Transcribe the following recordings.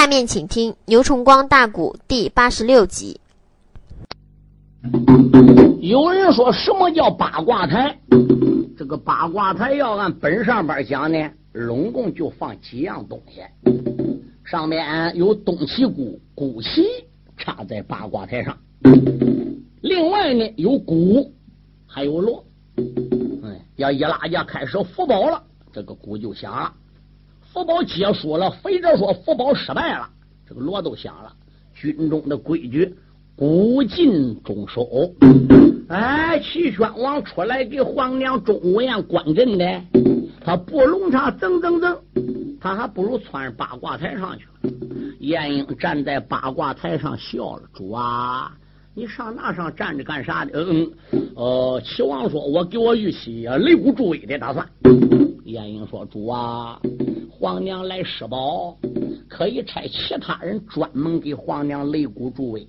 下面请听牛崇光大鼓第八十六集。有人说什么叫八卦台？这个八卦台要按本上边讲呢，拢共就放几样东西。上面有东旗鼓，鼓旗插在八卦台上；另外呢，有鼓，还有锣。哎，要一拉架开始福宝了，这个鼓就响了。福宝结束了，非者说福宝失败了，这个锣都响了。军中的规矩。古进中收，哎，齐宣王出来给皇娘钟无艳观阵的，他不龙场噌噌噌，他还不如窜八卦台上去了。晏婴站在八卦台上笑了：“主啊，你上那上站着干啥的？”嗯，呃，齐王说：“我给我玉玺擂鼓助威的打算。”晏婴说：“主啊。”皇娘来施宝，可以差其他人专门给皇娘擂鼓助威。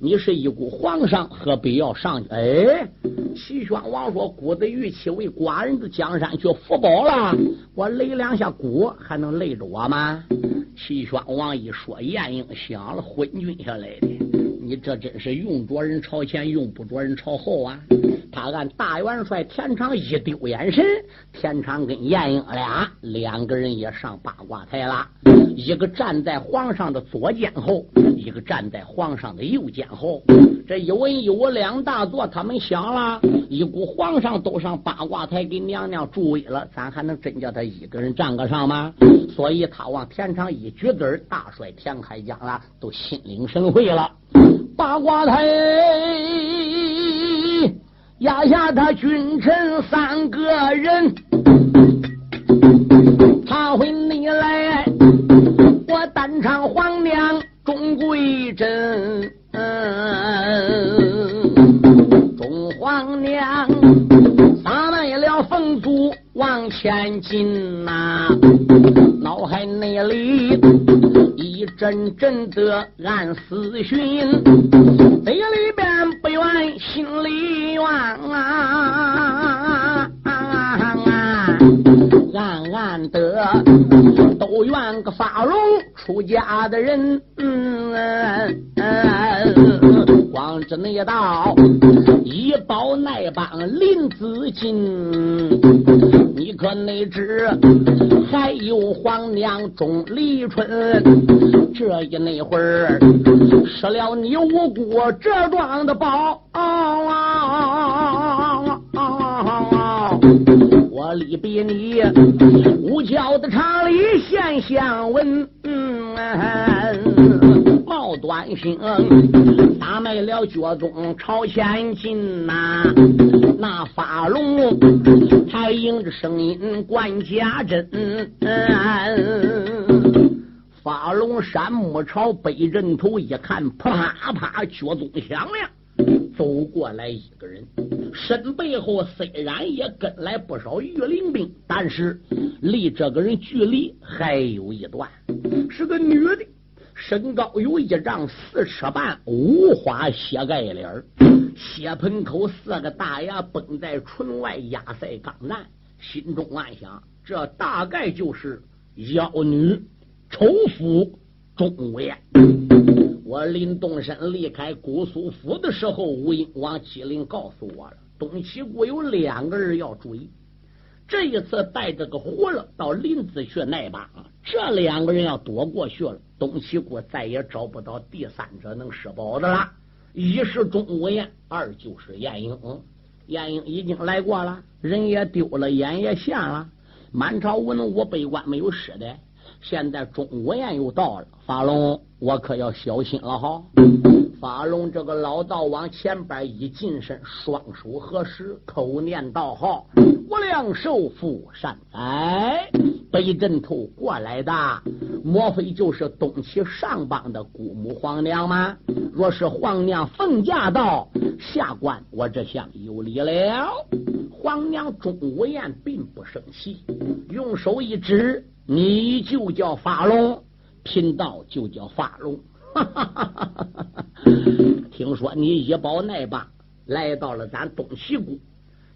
你是一股皇上，何必要上去？哎，齐宣王说：“鼓子玉器为寡人的江山去福宝了，我擂两下鼓，还能擂着我吗？”齐宣王一说，晏婴想了，昏君下来的。你这真是用着人朝前，用不着人朝后啊！他按大元帅田常一丢眼神，田常跟晏婴俩两个人也上八卦台了，一个站在皇上的左肩后，一个站在皇上的右肩后。这一文一武两大座，他们想了一股皇上都上八卦台给娘娘助威了，咱还能真叫他一个人站个上吗？所以他往田常一举子大帅田开疆了，都心领神会了。八卦台。压下他君臣三个人，他回你来，我单唱皇娘钟贵珍，钟皇娘前进呐，脑海内里一阵阵的暗思寻，嘴里边。不愿心里怨啊，暗暗的都怨个发龙出家的人，光知那道一包那帮林子金，你可哪知还有皇娘钟离春，这一那会儿失了你无辜这桩的宝。我离别你五教的长里现相闻，冒端星打败了脚宗朝前进呐，那发龙还应着声音关家珍，发龙山木朝北阵头一看，啪啪脚宗响亮。走过来一个人，身背后虽然也跟来不少御林兵，但是离这个人距离还有一段。是个女的，身高有一丈四尺半，五花血盖脸，血盆口四个大牙崩在唇外，压塞钢蛋。心中暗想：这大概就是妖女丑妇钟无艳。我临动身离开姑苏府的时候，吴英王机灵告诉我了，东齐国有两个人要注意。这一次带着个活了到林子去那把，这两个人要躲过去了，东齐国再也找不到第三者能施宝的了。一是钟无艳，二就是晏婴。晏婴已经来过了，人也丢了，眼也瞎了，满朝文武百官没有失的。现在钟无艳又到了，法龙。我可要小心了哈！法龙这个老道往前边一近身，双手合十，口念道号：“无量寿福善哉！”北阵头过来的，莫非就是东齐上邦的姑母皇娘吗？若是皇娘奉驾到，下官我这厢有礼了。皇娘钟无艳并不生气，用手一指：“你就叫法龙。”贫道就叫发龙，听说你一包耐棒来到了咱东西谷，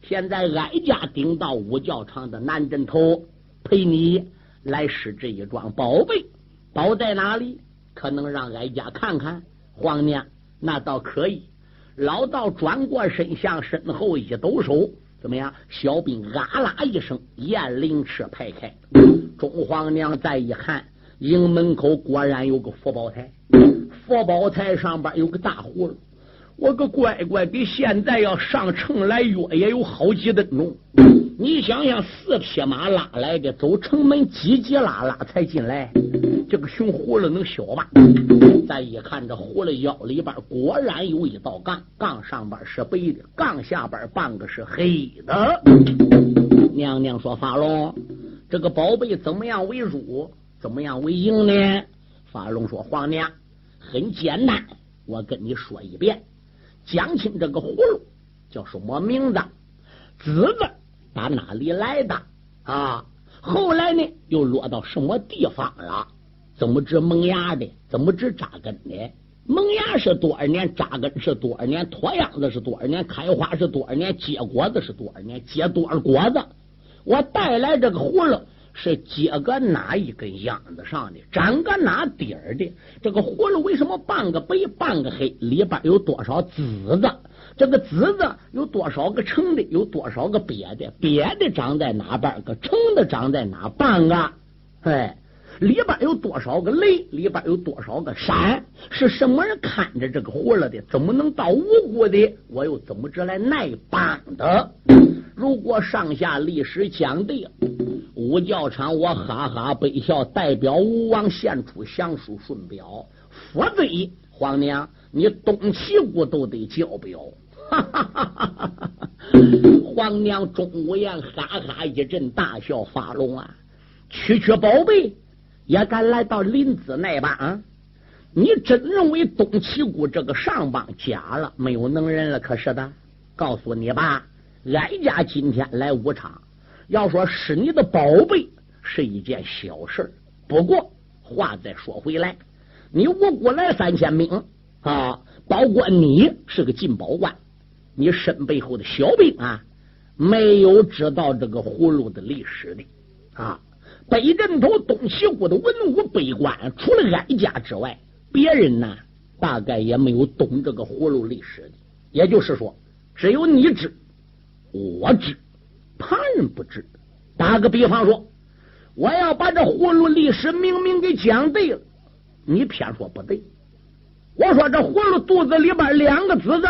现在哀家顶到五教场的南镇头陪你来使这一桩宝贝。宝在哪里？可能让哀家看看。皇娘，那倒可以。老道转过身，向身后一抖手，怎么样？小兵啊啦一声，雁翎翅排开。中皇娘再一看，营门口果然有个佛宝台，佛宝台上边有个大葫芦。我个乖乖，比现在要上城来约也有好几吨重。你想想，四匹马拉来的，走城门叽叽拉拉才进来，这个熊葫芦能小吗？再一看，这葫芦腰里边果然有一道杠，杠上边是白的，杠下边半个是黑的。娘娘说：“法龙，这个宝贝怎么样为主？怎么样为赢呢？”法龙说：“皇娘，很简单，我跟你说一遍。”讲清这个葫芦叫什么名字？籽子打哪里来的啊？后来呢，又落到什么地方了？怎么知萌芽的？怎么知扎根的？萌芽是多少年？扎根是多少年？脱秧子是多少年？开花是多少年？结果子是多少年？结多少果子？我带来这个葫芦。是结个哪一根秧子上的，长个哪底儿的？这个葫芦为什么半个白半个黑？里边有多少籽子？这个子子有多少个成的？有多少个瘪的？瘪的长在哪半？个成的长在哪半个？哎，里边有多少个雷？里边有多少个山？是什么人看着这个葫芦的？怎么能到无辜的？我又怎么着来耐帮的？如果上下历史讲对了。武教场，我哈哈悲笑，代表吴王献出降书顺表，否则皇娘你东齐国都得交表。哈哈哈哈哈！哈皇娘钟无艳哈哈一阵大笑，发龙啊，区区宝贝也敢来到临淄那帮？你真认为东齐国这个上邦假了，没有能人了？可是的，告诉你吧，哀家今天来武昌。要说是你的宝贝是一件小事不过话再说回来，你我过来三千兵啊，包括你是个进宝官，你身背后的小兵啊，没有知道这个葫芦的历史的啊。北镇头东齐国的文武百官，除了哀家之外，别人呢大概也没有懂这个葫芦历史的。也就是说，只有你知，我知。旁人不知。打个比方说，我要把这葫芦历史明明给讲对了，你偏说不对。我说这葫芦肚子里边两个子子，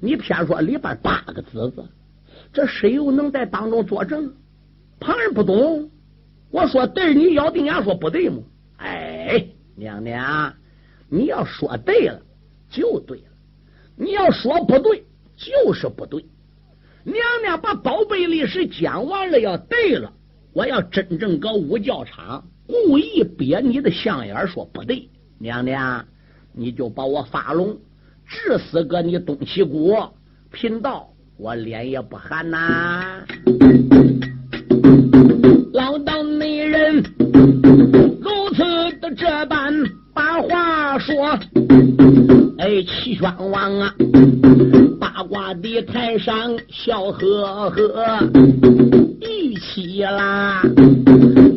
你偏说里边八个子子，这谁又能在当中作证？旁人不懂。我说对，你咬定牙说不对吗？哎，娘娘，你要说对了就对了，你要说不对就是不对。娘娘把宝贝历史讲完了，要对了，我要真正搞五教场，故意憋你的象眼，说不对。娘娘，你就把我发聋，治死个你东齐国贫道，我脸也不寒呐。老道内人如此的这般把话说，哎，齐宣王啊。八卦的台上笑呵呵，一起啦！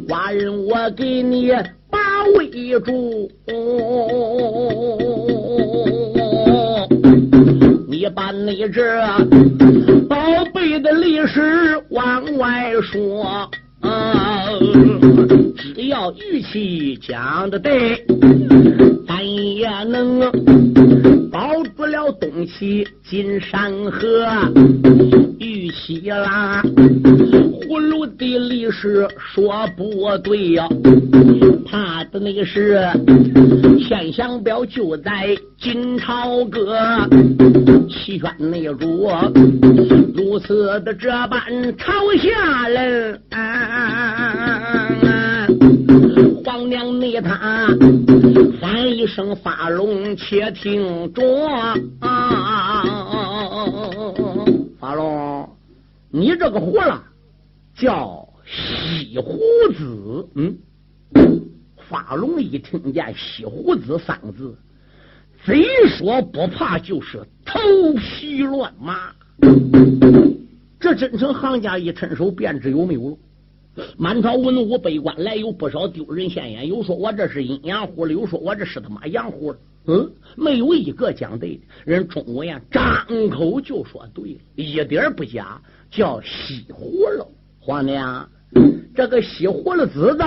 寡人我给你把围住，你这宝贝的历史往外说。要玉器讲的对，咱也能保住了东西金山河。玉器啦，葫芦的历史说不对呀，怕的那个是现象表就在金朝阁，齐宣内主如此的这般朝下人。皇娘内他喊一声发龙，且听着。发龙，你这个胡了，叫西胡子。嗯，发龙一听见西胡子三个字，贼说不怕就是头皮乱麻。这真成行家一伸手便知有没有了。满朝文武百官来，有不少丢人现眼，有说我这是阴阳户的，有说我这是他妈阳户的。嗯，没有一个讲对的。人钟无艳张口就说对了，一点不假，叫西葫芦。皇娘，这个西葫芦子子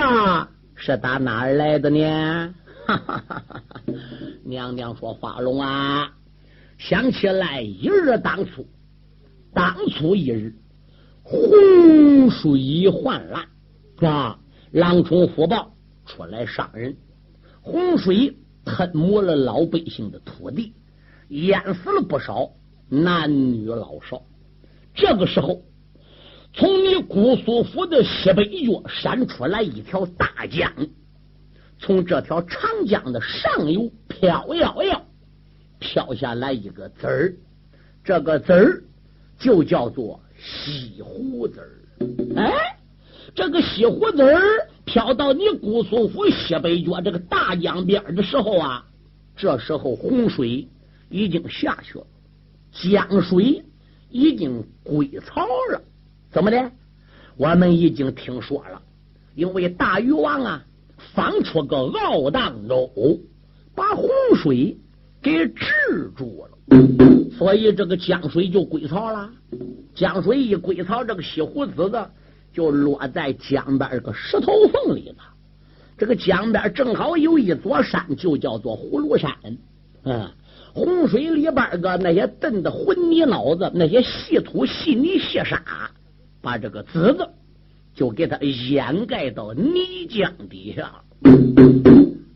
是打哪儿来的呢？哈哈哈哈哈！娘娘说：“花龙啊，想起来一日当初，当初一日，洪水泛滥啊，狼虫虎豹出来伤人，洪水。”吞没了老百姓的土地，淹死了不少男女老少。这个时候，从你姑苏府的西北角闪出来一条大江，从这条长江的上游飘摇摇飘下来一个子儿，这个子儿就叫做西湖子儿。哎，这个西湖子儿。飘到你姑苏府西北角这个大江边的时候啊，这时候洪水已经下去了，江水已经归槽了。怎么的？我们已经听说了，因为大禹王啊放出个敖荡舟，把洪水给制住了，所以这个江水就归槽了。江水一归槽，这个西湖子子。就落在江边个石头缝里了。这个江边正好有一座山，就叫做葫芦山。嗯，洪水里边个那些炖的混泥脑子，那些细土细泥细沙，把这个子子就给它掩盖到泥浆底下。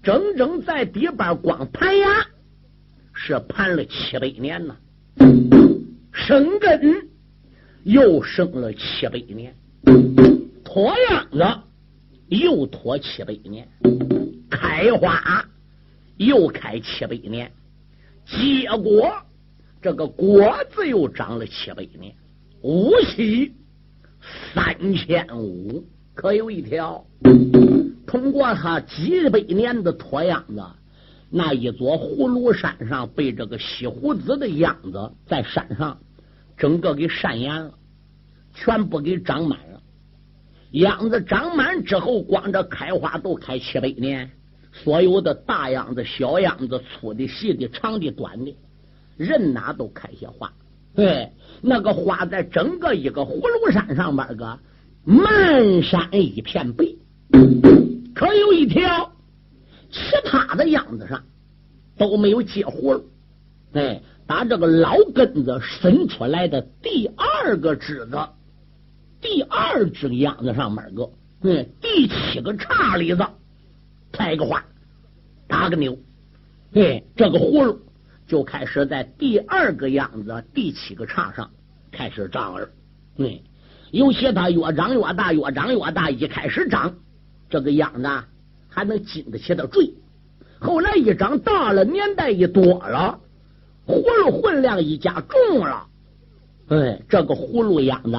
整整在底边光盘牙是盘了七百年呢，生根又生了七百年。脱秧子又脱七百年，开花又开七百年，结果这个果子又长了七百年，五七三千五，可有一条。通过他几百年的脱秧子，那一座葫芦山上被这个西湖子的秧子在山上整个给山严了，全部给长满了。秧子长满之后，光这开花都开七百年。所有的大秧子、小秧子、粗的、细的、长的、短的，人哪都开些花。对，那个花在整个一个葫芦山上边个满山一片白，可有一条，其他的秧子上都没有结葫芦。哎，打这个老根子伸出来的第二个枝子。第二只秧子上面个，嗯，第七个叉里子开个花，打个牛，哎，这个葫芦就开始在第二个秧子第七个叉上开始长儿，嗯，有些它越长越大，越长越大，一开始长这个秧子啊还能经得起的坠，后来一长大了，年代一多了，葫芦混量一加重了，哎，这个葫芦秧子。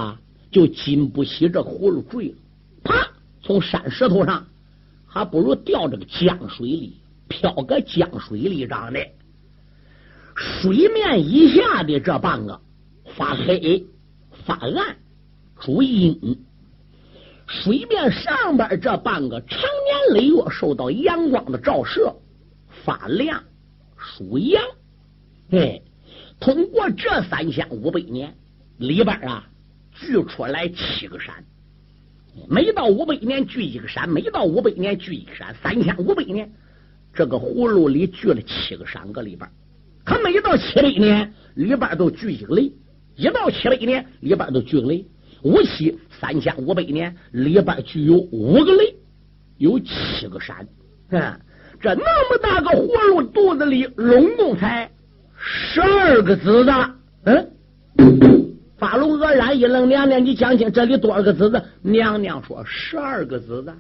就经不起这葫芦坠了，啪！从山石头上，还不如掉这个江水里，漂个江水里长的。水面以下的这半个发黑发暗，主阴；水面上边这半个长年累月受到阳光的照射，发亮，属阳。哎，通过这三千五百年里边啊。聚出来七个山，每到五百年聚一个山，每到五百年聚一个山，三千五百年，这个葫芦里聚了七个山个里边，可每到七百年里边都聚一个雷，一到七百年里边都聚个雷，五七三千五百年里边具有五个雷，有七个山，嗯，这那么大个葫芦肚子里，拢共才十二个子子，嗯。法龙愕然一愣，娘娘，你讲清这里多少个子子？娘娘说十二个子子。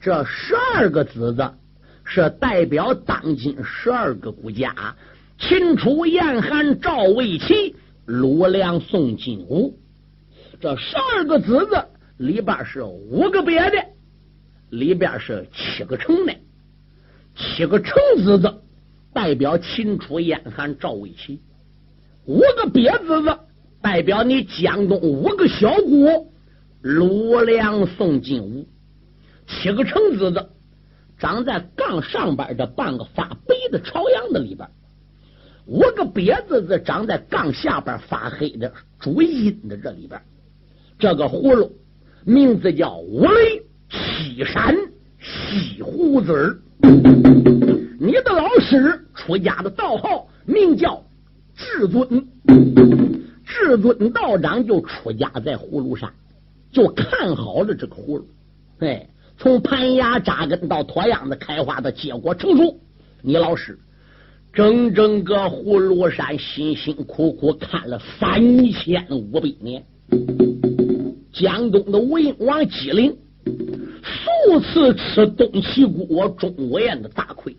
这十二个子子是代表当今十二个国家：秦、楚、燕、韩、赵、魏、齐、鲁、梁、宋、金、吴。这十二个子子里边是五个别的，里边是七个城的。七个城子子代表秦、楚、燕、韩、赵、魏、齐，五个别子子。代表你江东五个小国，鲁梁宋晋、吴，七个橙子子长在杠上边的半个发白的朝阳的里边，五个瘪子子长在杠下边发黑的主阴的这里边。这个葫芦名字叫五雷七山西胡子儿。你的老师出家的道号名叫至尊，至尊道长就出家在葫芦山。就看好了这个葫芦，哎，从盘芽扎根到脱秧子开花的结果成熟，你老师整整个葫芦山辛辛苦苦看了三千五百年，江东的吴英王吉林数次吃东齐国我钟无艳的大亏，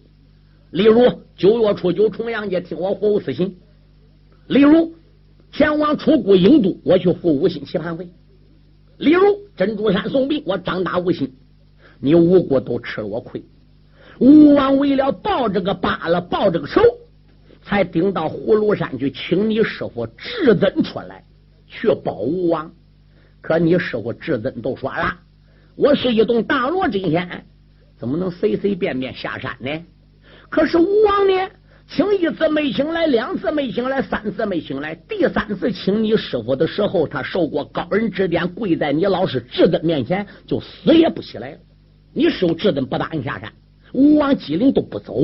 例如九月初九重阳节听我服务死刑，例如前往楚国郢都我去赴五星棋盘会。例如珍珠山送兵，我张大无心，你吴国都吃了我亏。吴王为了报这个疤了，报这个仇，才顶到葫芦山去请你师傅至尊出来去保吴王。可你师傅至尊都说了，我是一栋大罗真仙，怎么能随随便便下山呢？可是吴王呢？请一次没请来，两次没请来，三次没请来，第三次请你师傅的时候，他受过高人指点，跪在你老师至尊面前，就死也不起来。你师傅至尊不答应下山，吴王姬陵都不走，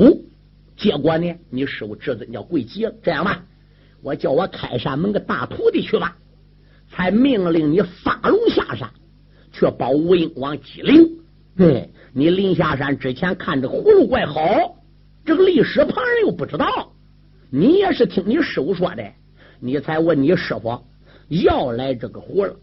结果呢，你师傅至尊要跪急了。这样吧，我叫我开山门个大徒弟去吧，才命令你发龙下山，去保吴英王姬陵。对你临下山之前，看着葫芦怪好。这个历史旁人又不知道，你也是听你师傅说的，你才问你师傅要来这个葫芦。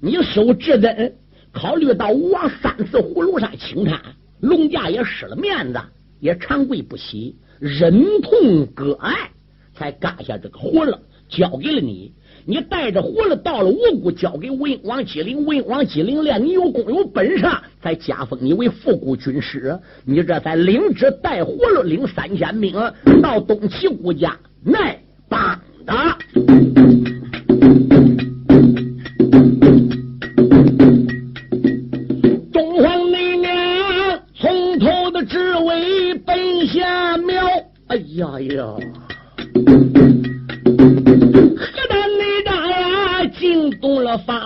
你师傅至尊考虑到吴王三次葫芦山请滩，龙家也失了面子，也长跪不起，忍痛割爱，才割下这个葫芦，交给了你。你带着葫芦到了五谷，交给文王姬陵，文王姬陵练你有功有本事，才加封你为副谷军师。你这才领旨带葫芦，领三千兵到东齐国家来帮的。东皇那娘从头的职位奔下庙，哎呀呀！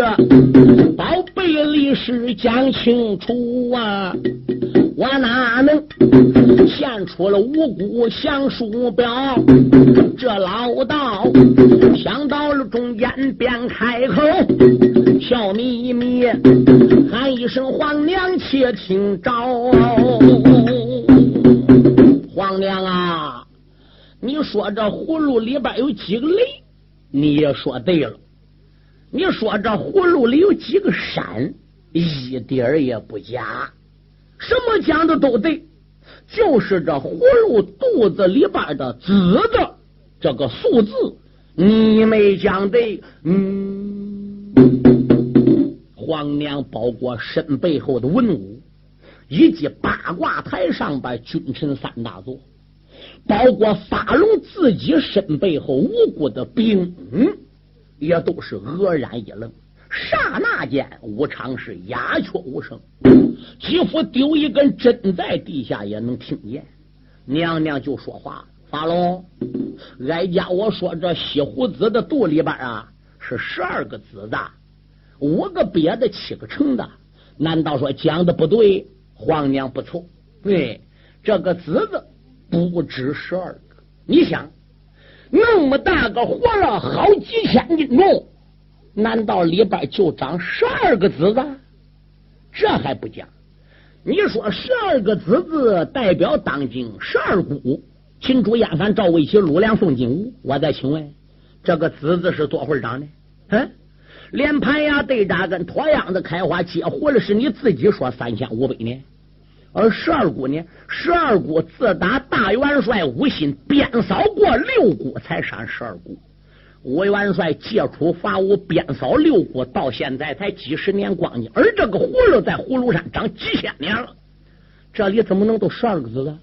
这宝贝历史讲清楚啊。我哪能献出了五谷降书表？这老道想到了中间，便开口笑眯眯，喊一声：“皇娘，且听着！皇娘啊，你说这葫芦里边有几个雷？你也说对了。你说这葫芦里有几个山？一点儿也不假。”什么讲的都对，就是这葫芦肚子里边的子的这个数字，你没讲对。嗯，皇娘包括身背后的文武，以及八卦台上边君臣三大座，包括发龙自己身背后无辜的兵，嗯也都是愕然一愣。刹那间，武昌是鸦雀无声，几乎丢一根针在地下也能听见。娘娘就说话：“发龙，哀家我说这西湖子的肚里边啊是十二个子的，五个瘪的，七个成的。难道说讲的不对？皇娘不错，对这个子子不止十二个。你想，那么大个活了好几千斤重。”难道里边就长十二个子子？这还不讲，你说十二个子字代表当今十二股，秦主燕凡赵魏齐鲁梁宋金吴。我再请问，这个子字是多会长的？嗯，连盘牙对扎跟脱秧子开花结活了，是你自己说三千五百年。而十二姑呢？十二姑自打大元帅吴心鞭扫过六姑，才删十二姑。吴元帅借出伐吴，鞭扫六姑，到现在才几十年光景。而这个葫芦在葫芦山长几千年了，这里怎么能都十二个子呢？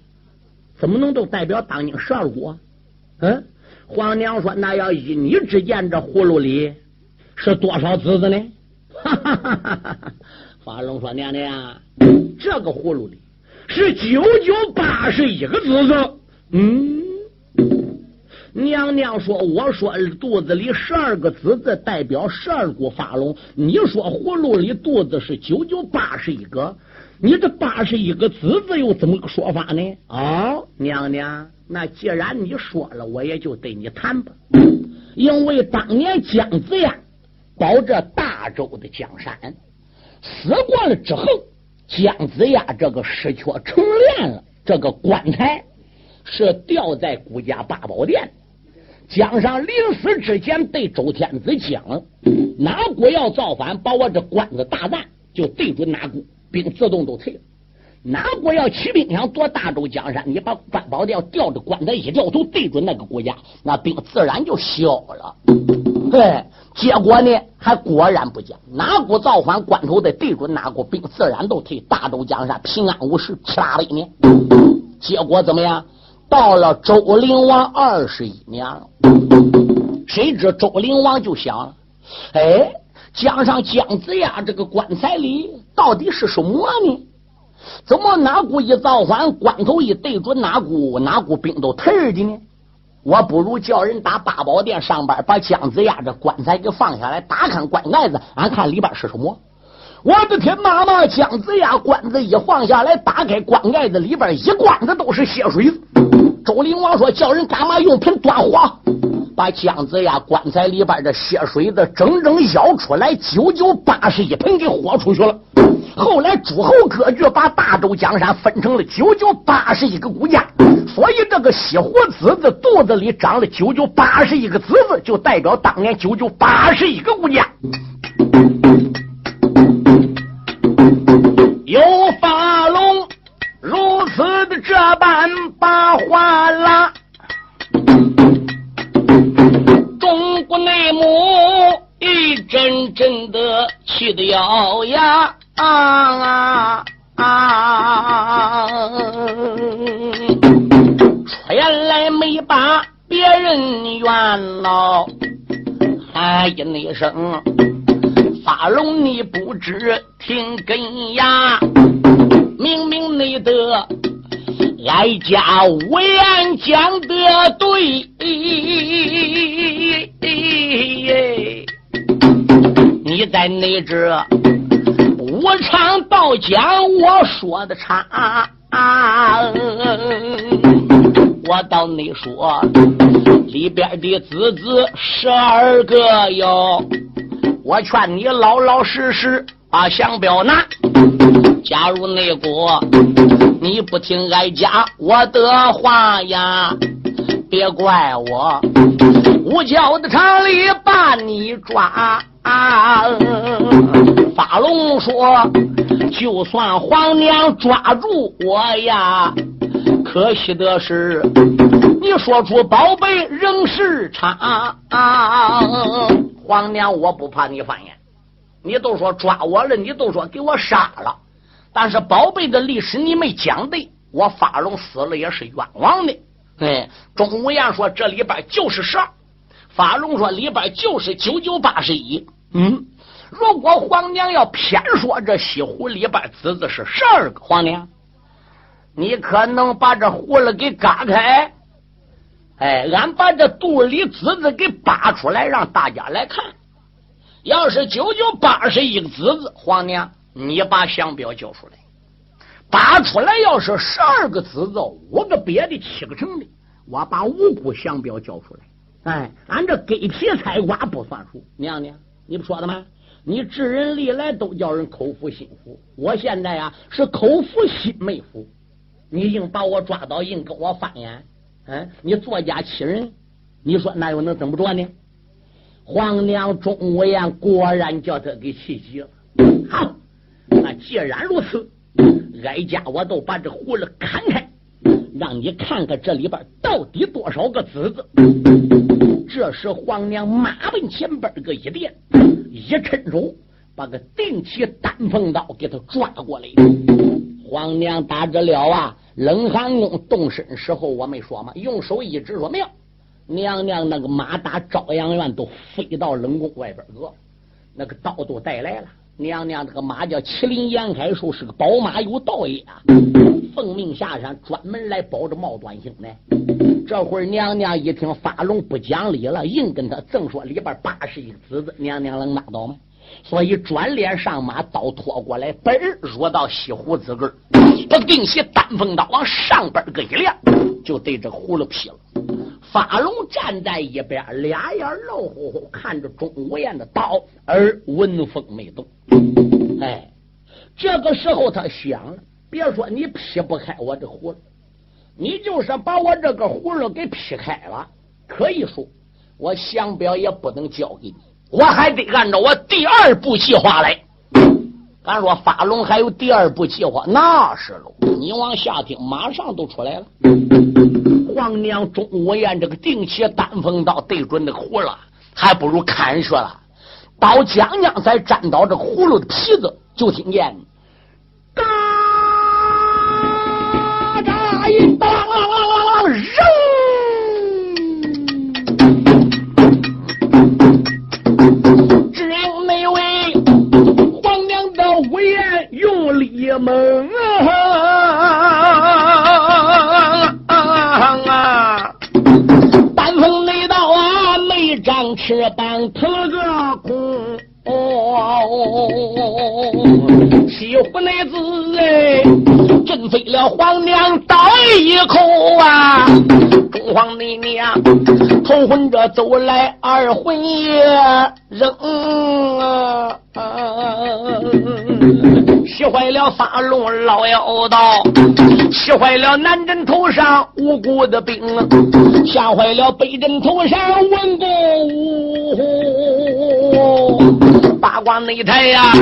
怎么能都代表当今十二股？嗯，皇娘说：“那要依你之见，这葫芦里是多少子子呢？”哈哈哈哈哈！法龙说：“娘娘。”这个葫芦里是九九八十一个子子。嗯，娘娘说：“我说肚子里十二个子子代表十二股发龙，你说葫芦里肚子是九九八十一个，你这八十一个子子又怎么个说法呢？”哦，娘娘，那既然你说了，我也就对你谈吧。因为当年姜子牙保着大周的江山，死过了之后。姜子牙这个失却成殓了，这个棺材是吊在孤家八宝殿。姜尚临死之前对周天子讲：哪国要造反，把我这棺子大战，就对准哪国，兵自动都退了。哪国要起兵想夺大周江山，你把八宝殿吊着棺材一掉头，对准那个国家，那兵自然就消了。对。结果呢，还果然不讲，哪股造反，关头得对准哪股兵，自然都退。大都江山平安无事，七八百年。结果怎么样？到了周灵王二十一年了，谁知周灵王就想了：哎，江上姜子牙这个棺材里到底是什么呢？怎么哪股一造反，关头一对准哪股，哪股兵都退的呢？我不如叫人打八宝殿上班，把姜子牙这棺材给放下来，打开棺盖子，俺看里边是什么。我的天妈妈！姜子牙棺子一放下来，打开棺盖子，里边一棺子都是血水。周灵王说：“叫人干嘛用盆端火，把姜子牙棺材里边的血水子整整舀出来，九九八十一盆给豁出去了。”后来诸侯割据，把大周江山分成了九九八十一个国家，所以这个西湖子子肚子里长了九九八十一个子子，就代表当年九九八十一个国家。有法龙如此的这般把话拉，真的气得咬牙。啊啊啊！原来没把别人怨恼，喊一声发龙，你不知听根呀！明明你的哀家无言讲的对，你在内这。我唱道讲，我说的差。我到你说里边的子子十二个哟，我劝你老老实实把香表拿。假如那国你不听哀家我的话呀，别怪我五教的厂里把你抓。法龙说：“就算皇娘抓住我呀，可惜的是，你说出宝贝仍是差。皇娘，我不怕你翻眼，你都说抓我了，你都说给我杀了，但是宝贝的历史你没讲对，我法龙死了也是冤枉的。哎，钟无艳说这里边就是十二，法龙说里边就是九九八十一。嗯。”如果皇娘要偏说这西湖里边子子是十二个，皇娘，你可能把这葫芦给嘎开，哎，俺把这肚里子子给扒出来，让大家来看。要是九九八十一个子子，皇娘，你把相表交出来，扒出来要是十二个子子，五个别的，七个成的，我把五股相表交出来。哎，俺这给皮菜瓜不算数，娘娘，你不说的吗？你治人历来都叫人口服心服，我现在呀是口服心没服，你硬把我抓到，硬跟我翻眼，嗯，你作假欺人，你说那又能怎么着呢？皇娘钟无艳果然叫他给气急了。好，那既然如此，哀家我都把这葫芦砍开，让你看看这里边到底多少个子子。这时皇娘马奔前边个一垫，一伸手把个定起丹凤刀给他抓过来。皇娘打着了啊，冷寒宫动身时候我没说吗？用手一指说妙，娘娘那个马打朝阳院都飞到冷宫外边个，那个刀都带来了。娘娘这个马叫麒麟杨开树，是个宝马有道爷啊，奉命下山专门来保着毛端星呢。这会儿娘娘一听发龙不讲理了，硬跟他正说里边八十一个子子，娘娘能拿倒吗？所以转脸上马，刀拖过来，嘣儿入到西胡子根儿，把定西单锋刀往上边个一亮，就对着葫芦劈了。发龙站在一边，俩眼漏乎乎看着钟无艳的刀，而闻风没动。哎，这个时候他想了，别说你劈不开我这葫芦，你就是把我这个葫芦给劈开了，可以说我降表也不能交给你，我还得按照我第二步计划来。俺说发龙还有第二步计划，那是喽。你往下听，马上都出来了。皇娘钟无艳这个定起丹凤刀对准那个葫芦，还不如砍去了。刀将将才沾到这葫芦的皮子，就听见皇娘倒一口啊！中皇你娘头昏着走来，二魂也扔啊！气坏了发龙老妖道，气坏了南镇头上无辜的兵，吓坏了北镇头上文公武。八卦擂台呀，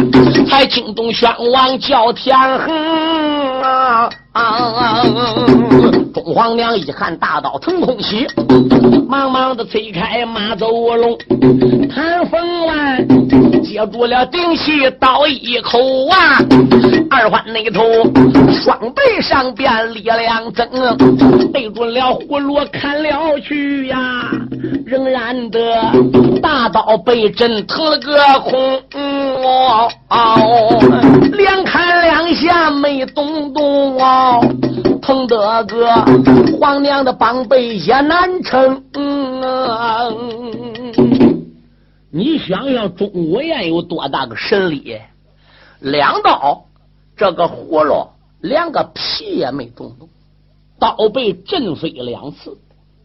还惊动宣王叫天恒啊！中皇娘一看大刀腾空起，忙忙的推开马走龙，谭凤万接住了顶起刀一口啊！二环那头双背上边力量增，对准了葫芦砍了去呀！仍然的大刀被震腾了个空，哦，下没动动哦，疼得个皇娘的膀背也难撑。你想想钟无艳有多大个神力？两刀，这个葫芦连个皮也没动动，刀被震飞两次。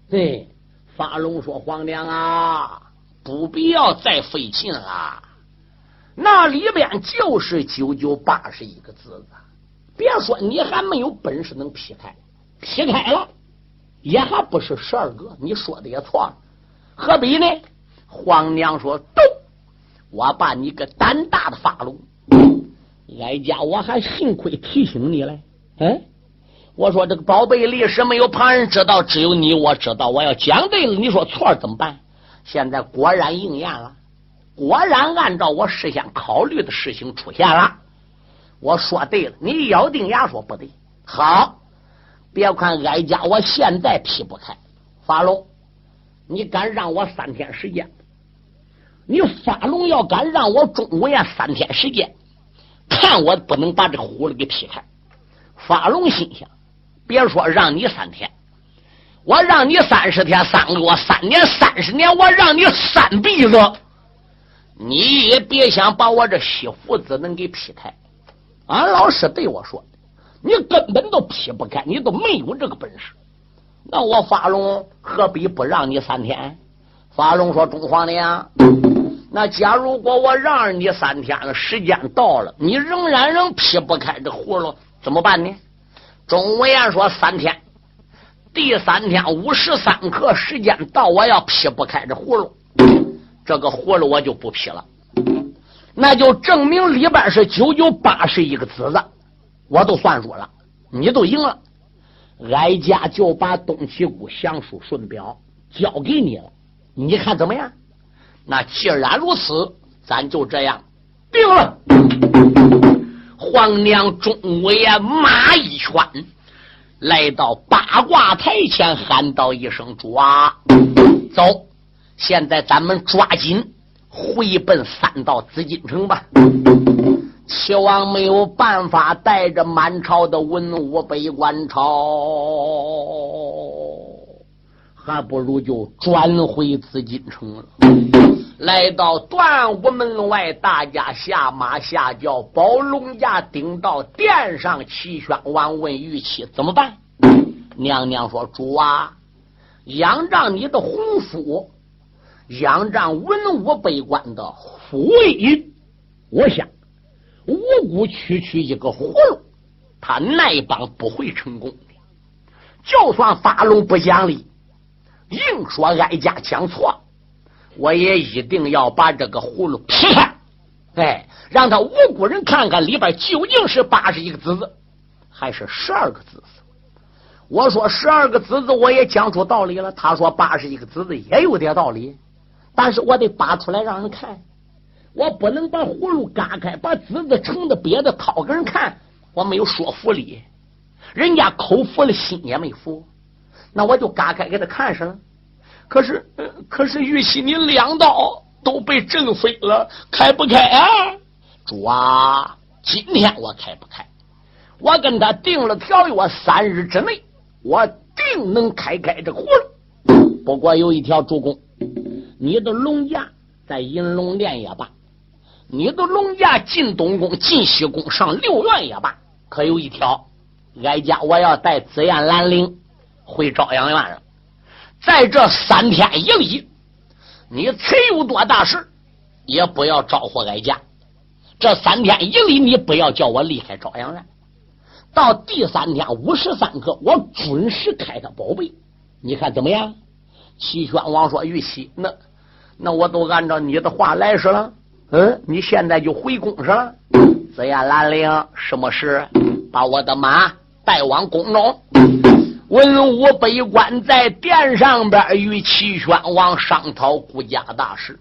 对。法龙说：“皇娘啊，不必要再费劲了，那里边就是九九八十一个字子。别说你还没有本事能劈开，劈开了也还不是十二个。你说的也错了，何必呢？”皇娘说：“都，我把你个胆大的发龙，哀家我还幸亏提醒你嘞，嗯。”我说这个宝贝历史没有旁人知道，只有你我知道。我要讲对了，你说错怎么办？现在果然应验了，果然按照我事先考虑的事情出现了。我说对了，你咬定牙说不对。好，别看哀家我现在劈不开，发龙，你敢让我三天时间？你发龙要敢让我钟无艳三天时间，看我不能把这葫芦给劈开。发龙心想。别说让你三天，我让你三十天、三个月、三年、三十年，我让你三辈子，你也别想把我这西胡子能给劈开。俺老师对我说，你根本都劈不开，你都没有这个本事。那我发龙何必不让你三天？发龙说：“中皇娘，那假如果我让你三天了，时间到了，你仍然仍劈不开这葫芦，怎么办呢？钟无艳说三天，第三天五时三刻时间到，我要劈不开这葫芦，这个葫芦我就不劈了，那就证明里边是九九八十一个子子，我都算数了，你都赢了，哀家就把东齐谷降书顺表交给你了，你看怎么样？那既然如此，咱就这样定了。皇娘钟无艳马一圈，来到八卦台前，喊道一声：“抓！”走，现在咱们抓紧回奔三道紫禁城吧。齐王没有办法带着满朝的文武百官朝，还不如就转回紫禁城了。来到断武门外，大家下马下轿，宝龙驾顶到殿上。齐宣王问玉妻怎么办？娘娘说：“主啊，仰仗你的洪福，仰仗文武百官的护卫，我想无辜区区一个葫芦，他那帮不会成功的。就算法龙不讲理，硬说哀家讲错。”我也一定要把这个葫芦劈开，哎，让他无辜人看看里边究竟是八十一个子子，还是十二个子子。我说十二个子子，我也讲出道理了。他说八十一个子子也有点道理，但是我得拔出来让人看，我不能把葫芦嘎开，把子子撑的瘪的掏给人看，我没有说服力，人家口服了，心也没服，那我就嘎开给他看上了。可是，可是玉玺，你两刀都被震飞了，开不开啊？主啊，今天我开不开？我跟他定了条约，三日之内，我定能开开这葫芦。不过有一条，主公，你的龙驾在银龙殿也罢，你的龙驾进东宫、进西宫、上六院也罢，可有一条，哀家我要带紫燕兰陵回朝阳院了。在这三天一里，你才有多大事，也不要招呼哀家。这三天一里，你不要叫我离开朝阳院。到第三天五时三刻，我准时开他宝贝。你看怎么样？齐宣王说：“玉玺，那那我都按照你的话来是了。嗯，你现在就回宫是了。紫燕兰陵，什么事？把我的马带往宫中。”文武百官在殿上边与齐宣王商讨国家大事。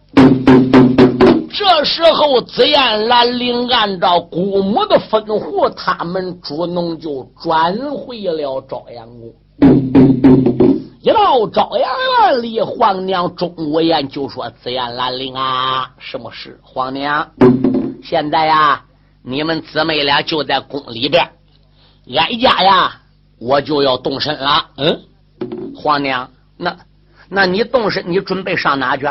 这时候，紫燕兰陵按照姑母的吩咐，他们主农就转回了朝阳宫。一到朝阳院里，皇娘钟无艳就说：“紫燕兰陵啊，什么事？皇娘，现在呀，你们姊妹俩就在宫里边，哀家呀。”我就要动身了，嗯，皇娘，那那你动身，你准备上哪去？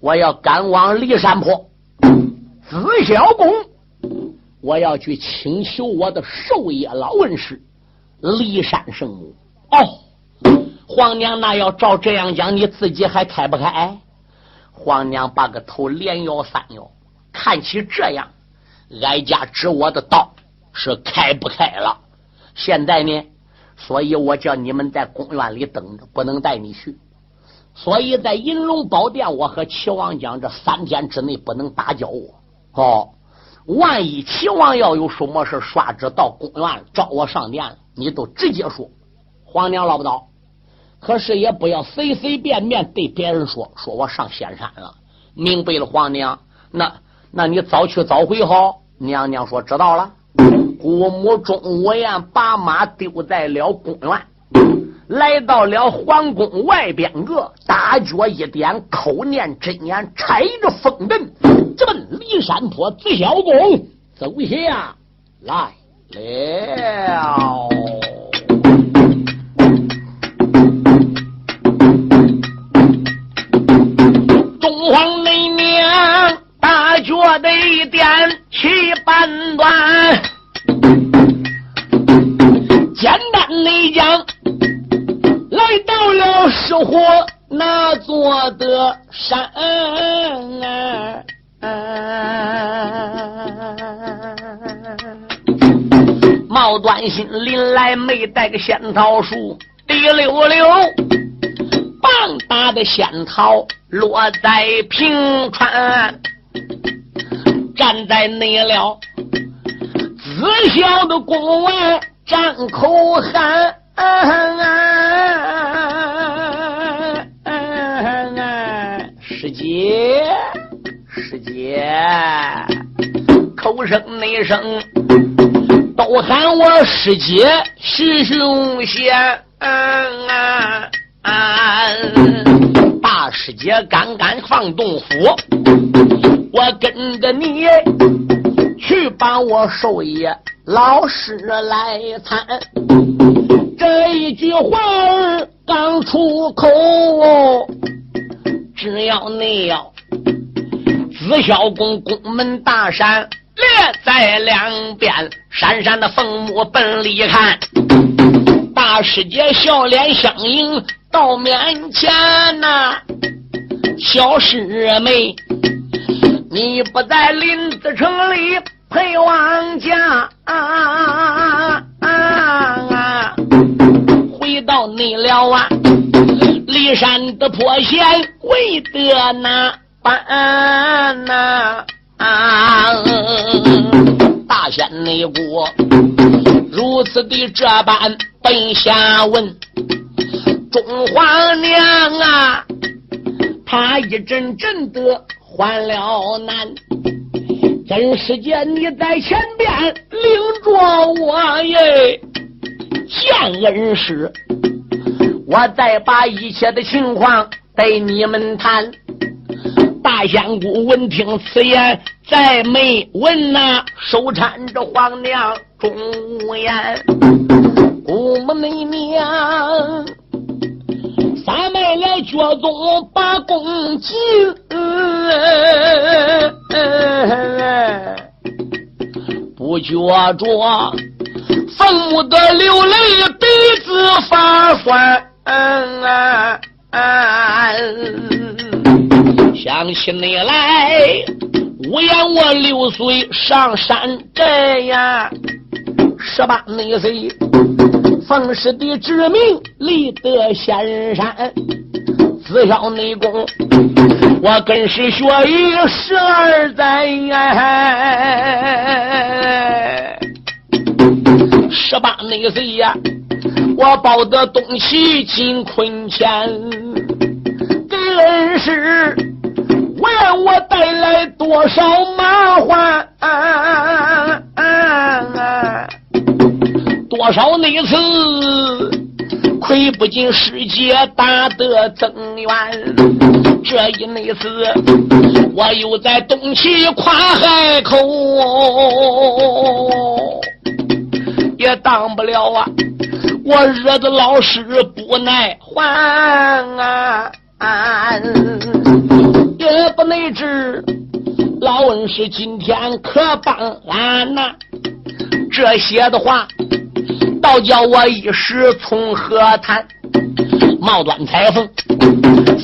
我要赶往骊山坡紫霄宫，我要去请求我的寿爷老恩师骊山圣母。哦，皇娘，那要照这样讲，你自己还开不开？皇娘把个头连摇三摇，看起这样，哀家指我的道是开不开了。现在呢？所以我叫你们在公园里等着，不能带你去。所以在银龙宝殿，我和齐王讲，这三天之内不能打搅我。哦，万一齐王要有什么事，刷旨到公园找我上殿，你都直接说。皇娘老不到，可是也不要随随便便对别人说，说我上仙山了。明白了，皇娘，那那你早去早回好。娘娘说知道了。姑母钟无艳把马丢在了公园，来到了皇宫外边个，大脚一点，口念真言，踩着风阵，直奔骊山坡紫霄宫走下来了。中皇内娘大脚的一点七半段。简单的讲，来到了石火那座的山。毛端心临来没带个仙桃树，滴溜溜，棒打的仙桃落在平川，站在内了，自小的公文张口喊。啊啊啊师姐，师姐，口声内声都喊我师姐徐雄贤。大师姐刚刚放洞府，我跟着你去把我寿爷老师来参。这一句话刚出口，只要你要紫霄宫宫门大山，列在两边，闪闪的凤目奔里看，大师姐笑脸相迎到面前呐，小师妹，你不在林子城里陪王家啊啊！回到你了啊！骊山的破险为得那般呐？啊大仙内国如此的这般奔下问，中皇娘啊，他一阵阵的换了难。真是见你在前边领着我耶！见恩师，我再把一切的情况对你们谈。大仙姑闻听此言，再没闻那手搀着皇娘忠言。姑母你娘三妹来脚宗把公金，不觉着。愤怒的流泪，鼻子发酸。想起你来，五言我六岁上山寨呀，十八那岁奉师的之命立得仙山，自小内功我更是学艺十二载呀。十八那岁呀，我抱得东西进坤钱，给恩师问我带来多少麻烦，多少那次亏不进世界大德增援，这一那次我又在东齐跨海口。也当不了啊！我惹得老师不耐烦啊！也不能治，老恩师今天可帮俺呐！这些的话，倒叫我一时从何谈？冒短裁缝，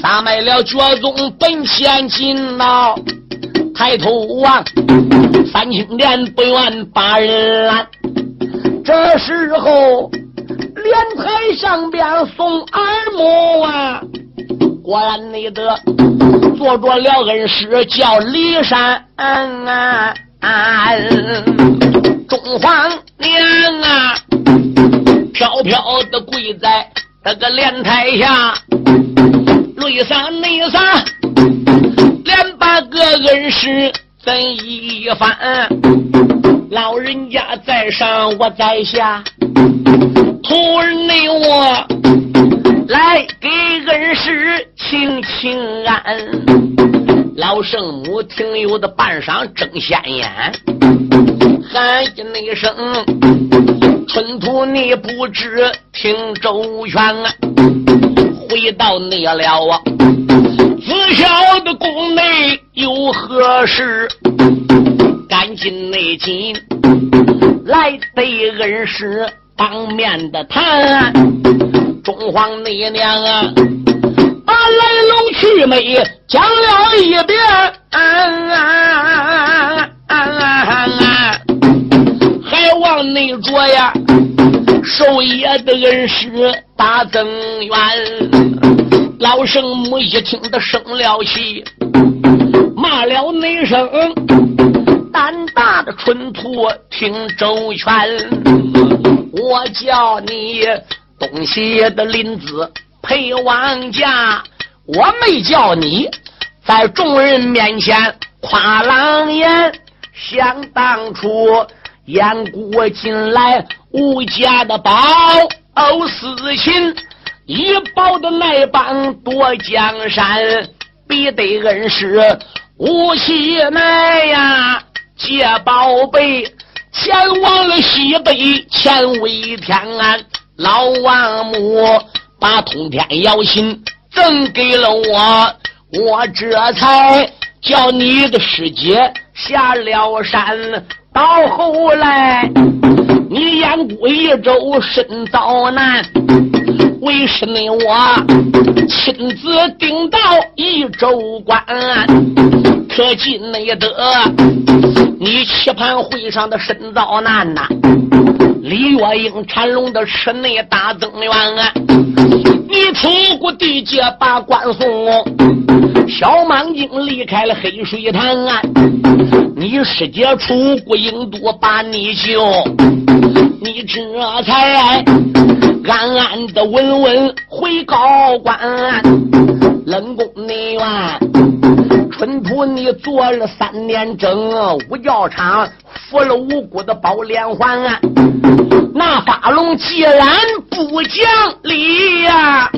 撒卖了脚宗本千金呐！抬头望，三清殿不愿把人拦。这时候，莲台上边送耳目啊，果然你的坐着了恩师叫骊山，中皇娘啊，飘飘的跪在那个莲台下，泪洒泪洒，连把个恩师怎一番？老人家在上，我在下，徒儿你我来给恩师请请安。老圣母停留的半晌，睁现眼，喊一声：“春土你不知听周全啊！”回到你了啊，自小的宫内有何事？赶紧内进，来对恩师当面的谈。中皇你娘啊，把来龙去脉讲了一遍。啊啊啊啊啊还望内着呀，寿爷的恩师大增援。老圣母一听的生了气，骂了内声：“胆大的蠢徒，听周全！我叫你东西的林子陪王家，我没叫你在众人面前夸狼言。想当初。”燕国进来吴家的宝私情，一宝的那帮夺江山，必得恩师吴喜来呀，借宝贝前往了西北，前为天安。老王母把通天瑶琴赠给了。我，我这才叫你的师姐下了。山。到后来，你燕国一州身遭难，为师你我亲自顶到一州关，可记内得你棋盘会上的身遭难呐？李月英缠龙的池内大增援啊！你出过地界把关送，小莽精离开了黑水潭啊！你师姐出过印度把你救，你这才安安的稳稳回高官。冷宫内院，春土你做了三年整，五教场服了无辜的宝连环。那法龙既然不讲理呀，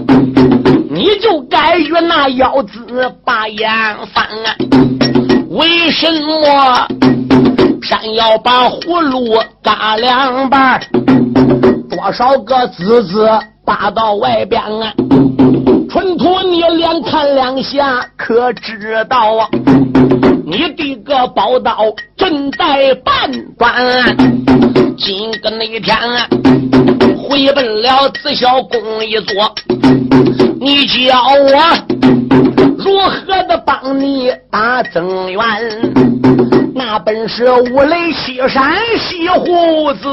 你就该与那妖子把眼翻。为什么偏要把葫芦嘎两半？多少个子子扒到外边啊？春土你连看两下，可知道啊？你的个宝刀正在半端，今个那一天啊回奔了紫霄宫一座，你叫我。如何的帮你打增援？那本是五雷西山西胡子，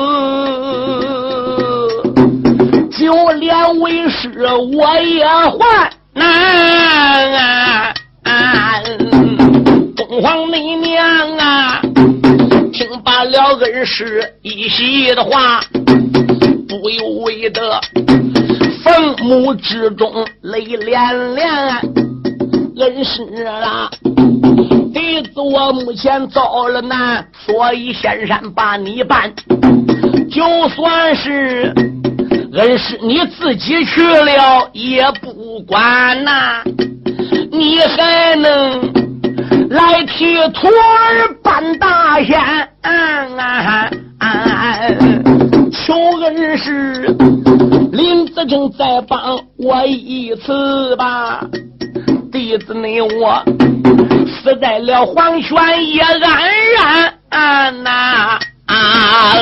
就连为师我也还难。东皇妹娘啊，听罢了恩师一席的话，不由为得坟墓之中泪涟涟。恩师啊，弟子我目前遭了难，所以仙山把你办。就算是恩师你自己去了也不管呐，你还能来替徒儿办大仙？求恩师林子正再帮我一次吧。弟子你我死在了黄泉也安然呐！啊，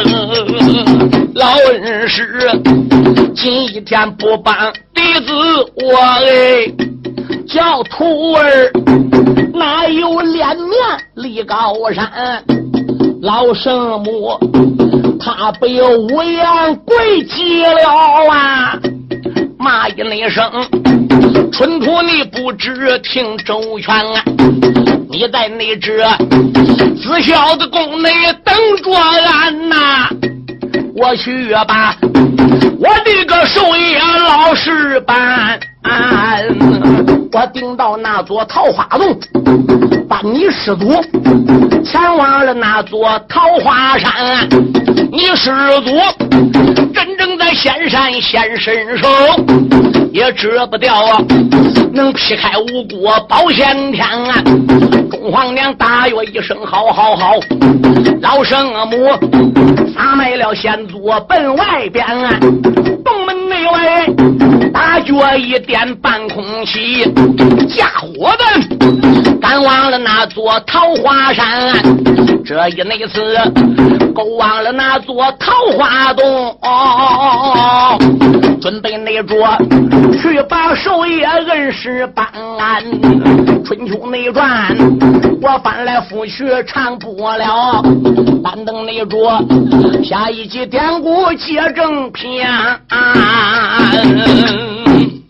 老恩师，今一天不帮弟子我哎，叫徒儿哪有脸面立高山？老圣母他被五言跪击了啊！骂一那声。春土，你不知听周全啊！你在那只死小子宫内等着俺呐！我去把我的个寿爷老实办，我顶到那座桃花洞，把你师祖前往了那座桃花山，你师祖真正在仙山现身手。也治不掉啊！能劈开五谷保先天啊！中皇娘大约一声好好好，老圣母撒卖了先祖奔外边啊！东门内哎，大脚一点半空起，驾火的赶往了那座桃花山。这一那次，勾往了那座桃花洞哦哦哦哦，准备那桌去把寿爷恩师办案。春秋内传，我翻来覆去唱不了，单等那桌下一集典故接正篇。啊啊。